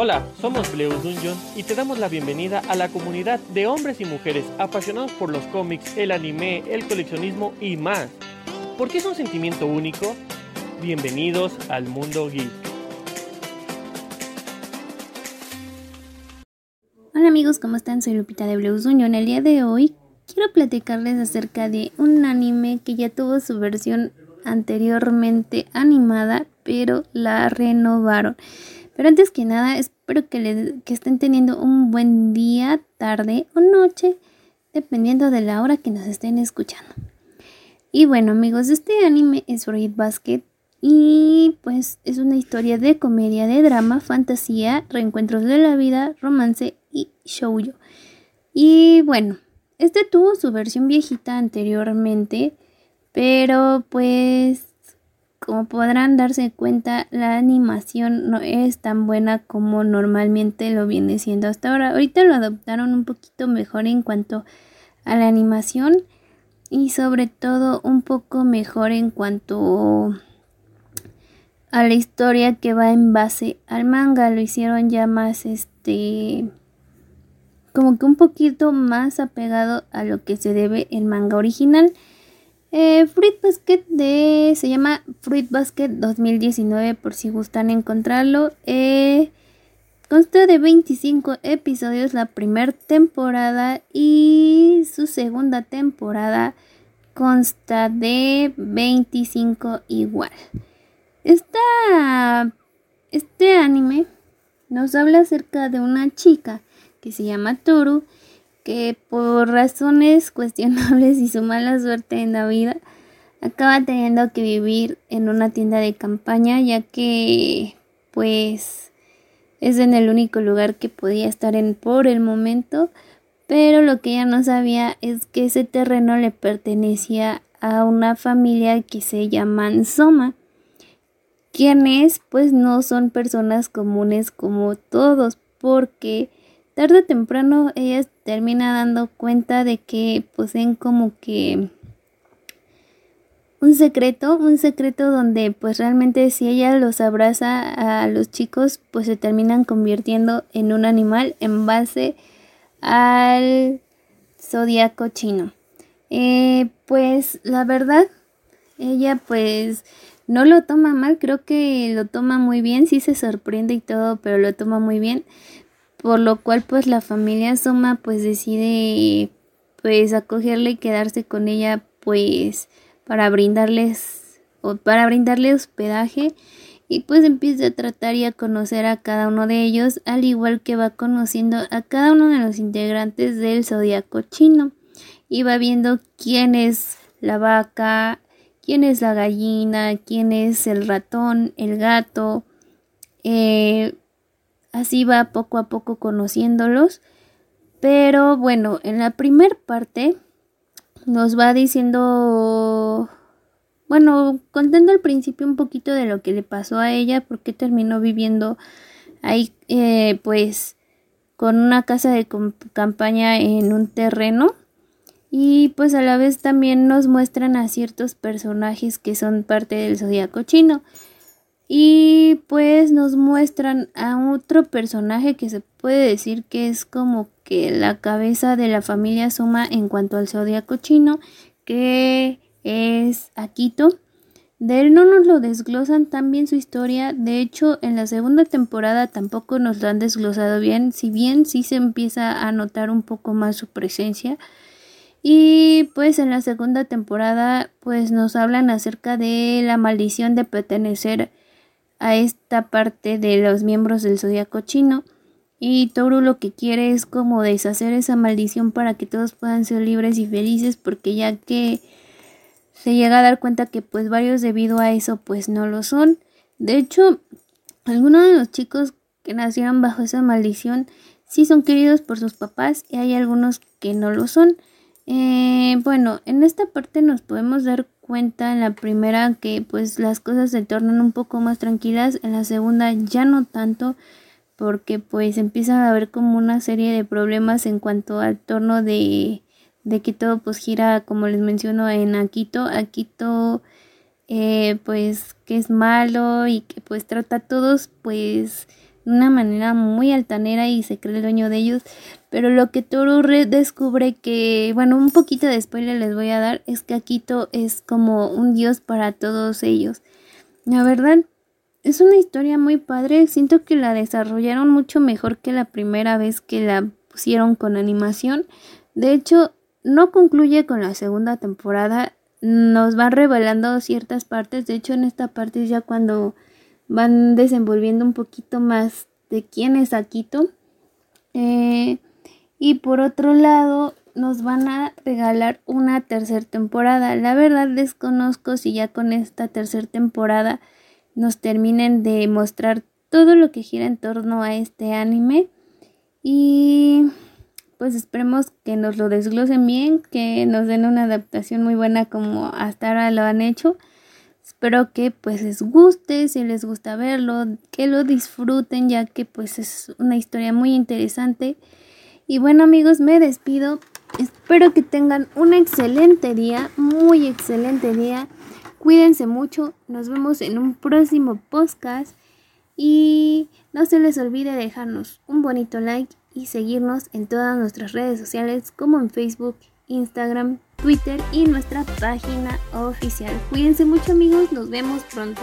Hola, somos Bleus Dungeon y te damos la bienvenida a la comunidad de hombres y mujeres apasionados por los cómics, el anime, el coleccionismo y más. ¿Por qué es un sentimiento único? Bienvenidos al mundo geek. Hola amigos, ¿cómo están? Soy Lupita de Bleus Dungeon. El día de hoy quiero platicarles acerca de un anime que ya tuvo su versión anteriormente animada, pero la renovaron. Pero antes que nada, espero que, estén teniendo un buen día, tarde o noche, dependiendo de la hora que nos estén escuchando. Y bueno amigos, este anime es Fruit Basket y pues es una historia de comedia, de drama, fantasía, reencuentros de la vida, romance y shoujo. Y bueno, este tuvo su versión viejita anteriormente, pero pues como podrán darse cuenta, la animación no es tan buena como normalmente lo viene siendo hasta ahora. Ahorita lo adoptaron un poquito mejor en cuanto a la animación y sobre todo un poco mejor en cuanto a la historia que va en base al manga. Lo hicieron ya más este como que un poquito más apegado a lo que se debe el manga original. Eh, Fruit Basket de, se llama Fruit Basket 2019 por si gustan encontrarlo. Eh, consta de 25 episodios la primera temporada y su segunda temporada consta de 25 igual. Esta, este anime nos habla acerca de una chica que se llama Toru que por razones cuestionables y su mala suerte en la vida acaba teniendo que vivir en una tienda de campaña ya que pues es en el único lugar que podía estar en por el momento. Pero lo que ella no sabía es que ese terreno le pertenecía a una familia que se llama Soma quienes pues no son personas comunes como todos porque tarde o temprano ella termina dando cuenta de que poseen como que un secreto, un secreto donde pues realmente si ella los abraza a los chicos pues se terminan convirtiendo en un animal en base al zodiaco chino. Eh, pues la verdad, ella pues no lo toma mal, creo que lo toma muy bien, sí se sorprende y todo, pero lo toma muy bien por lo cual pues la familia Soma pues decide pues acogerle y quedarse con ella pues para brindarles o para brindarle hospedaje. Y pues empieza a tratar y a conocer a cada uno de ellos al igual que va conociendo a cada uno de los integrantes del zodiaco chino. Y va viendo quién es la vaca, quién es la gallina, quién es el ratón, el gato, eh, Así va poco a poco conociéndolos. Pero bueno, en la primer parte nos va diciendo, bueno, contando al principio un poquito de lo que le pasó a ella, porque terminó viviendo ahí, eh, pues, con una casa de campaña en un terreno. Y pues a la vez también nos muestran a ciertos personajes que son parte del zodiaco chino. Y pues nos muestran a otro personaje que se puede decir que es como que la cabeza de la familia Soma en cuanto al zodiaco chino, que es Akito. De él no nos lo desglosan tan bien su historia, de hecho en la segunda temporada tampoco nos lo han desglosado bien, si bien sí se empieza a notar un poco más su presencia. Y pues en la segunda temporada pues nos hablan acerca de la maldición de pertenecer a esta parte de los miembros del zodiaco chino. Y Toru lo que quiere es como deshacer esa maldición para que todos puedan ser libres y felices porque ya que se llega a dar cuenta que pues varios debido a eso pues no lo son. De hecho, algunos de los chicos que nacieron bajo esa maldición sí son queridos por sus papás y hay algunos que no lo son. Eh, bueno, en esta parte nos podemos dar cuenta en la primera que pues las cosas se tornan un poco más tranquilas, en la segunda ya no tanto porque pues empiezan a haber como una serie de problemas en cuanto al torno de, de que todo pues gira como les menciono en Akito, Akito eh, pues que es malo y que pues trata a todos pues de una manera muy altanera y se cree el dueño de ellos. Pero lo que Toru descubre que, bueno, un poquito de spoiler les voy a dar, es que Akito es como un dios para todos ellos. La verdad, es una historia muy padre. Siento que la desarrollaron mucho mejor que la primera vez que la pusieron con animación. De hecho, no concluye con la segunda temporada. Nos van revelando ciertas partes. De hecho, en esta parte es ya cuando van desenvolviendo un poquito más de quién es Akito. Eh, y por otro lado, nos van a regalar una tercera temporada. La verdad desconozco si ya con esta tercera temporada nos terminen de mostrar todo lo que gira en torno a este anime. Y pues esperemos que nos lo desglosen bien, que nos den una adaptación muy buena como hasta ahora lo han hecho. Espero que pues les guste, si les gusta verlo, que lo disfruten ya que pues es una historia muy interesante. Y bueno amigos, me despido. Espero que tengan un excelente día, muy excelente día. Cuídense mucho, nos vemos en un próximo podcast y no se les olvide dejarnos un bonito like y seguirnos en todas nuestras redes sociales como en Facebook, Instagram, Twitter y nuestra página oficial. Cuídense mucho amigos, nos vemos pronto.